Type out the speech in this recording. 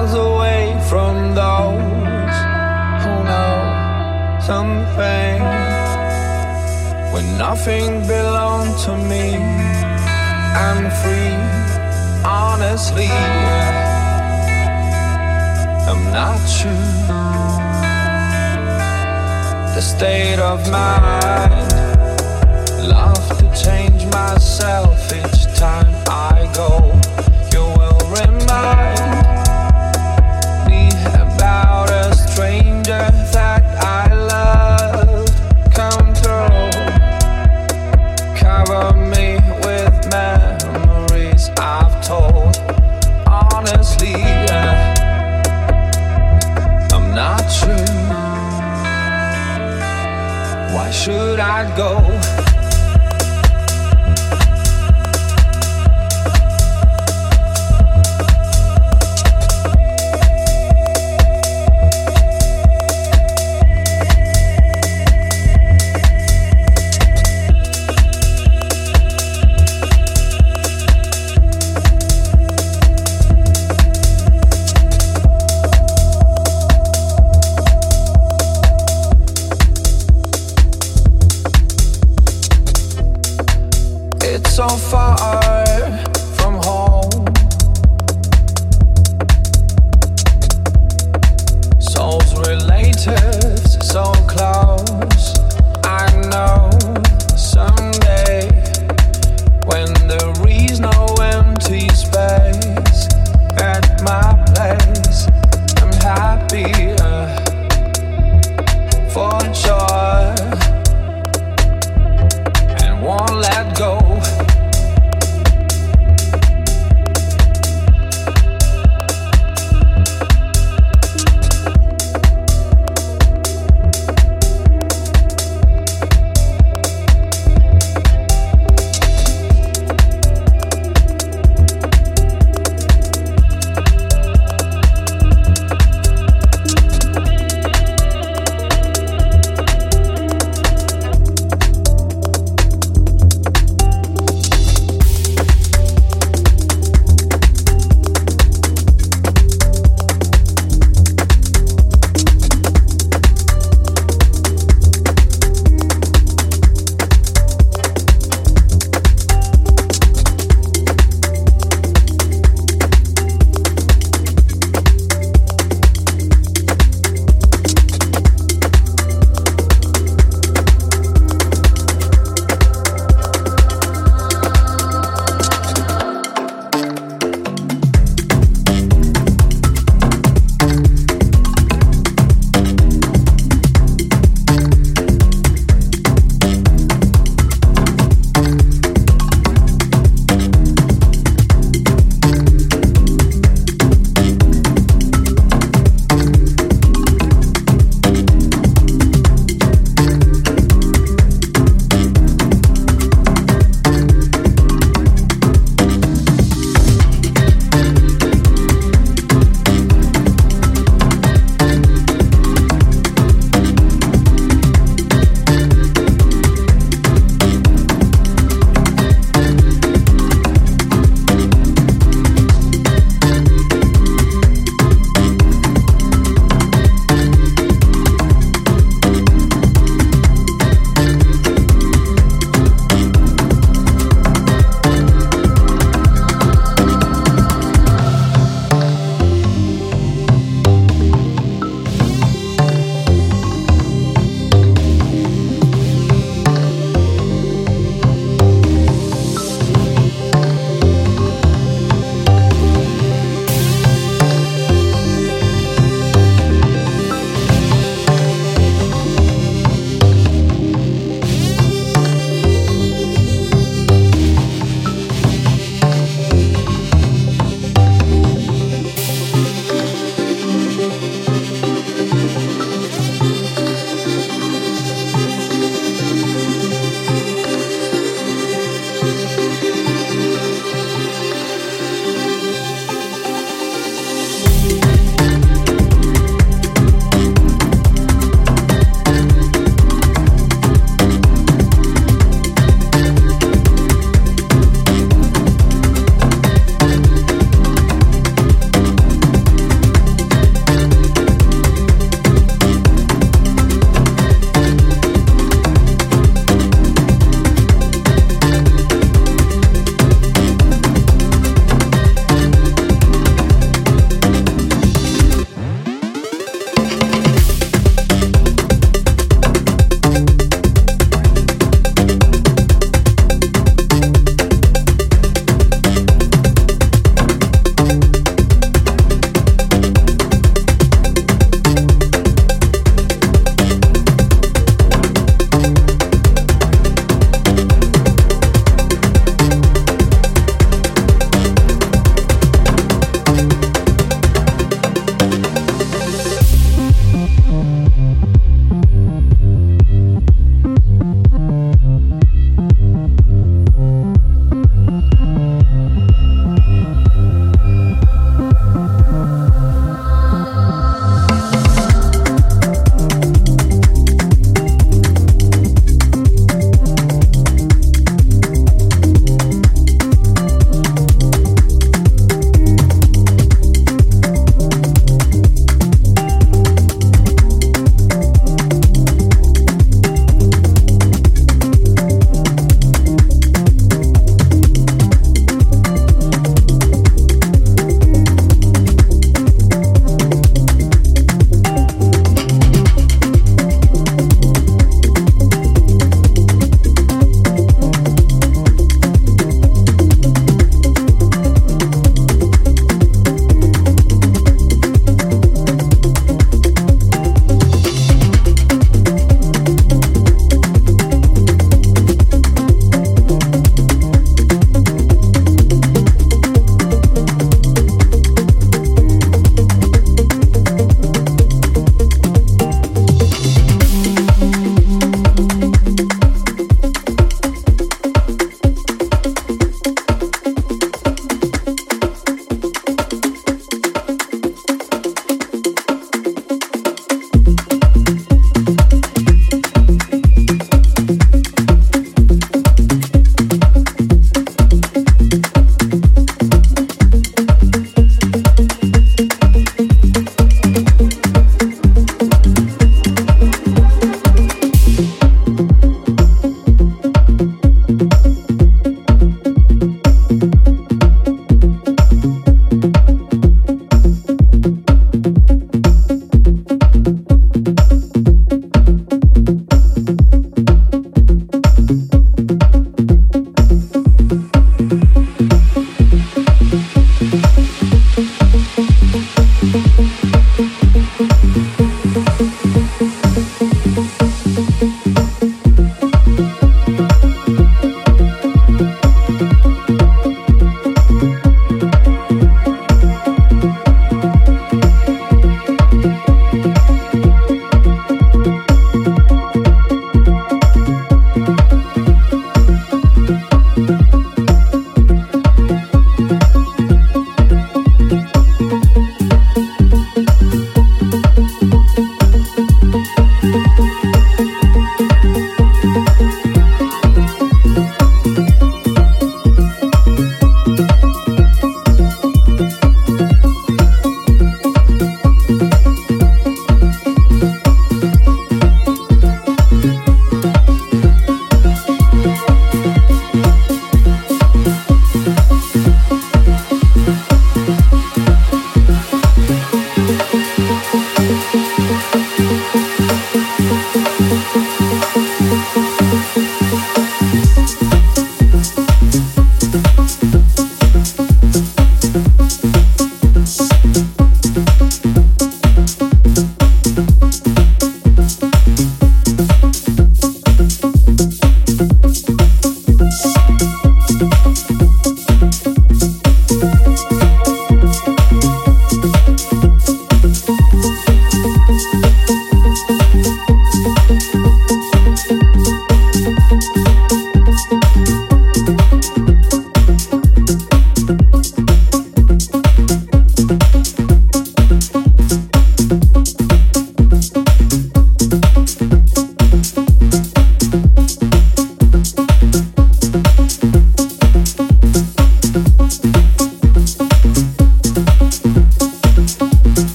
miles away from those who know something. When nothing belonged to me, I'm free, honestly. I'm not sure. The state of mind, love to change myself.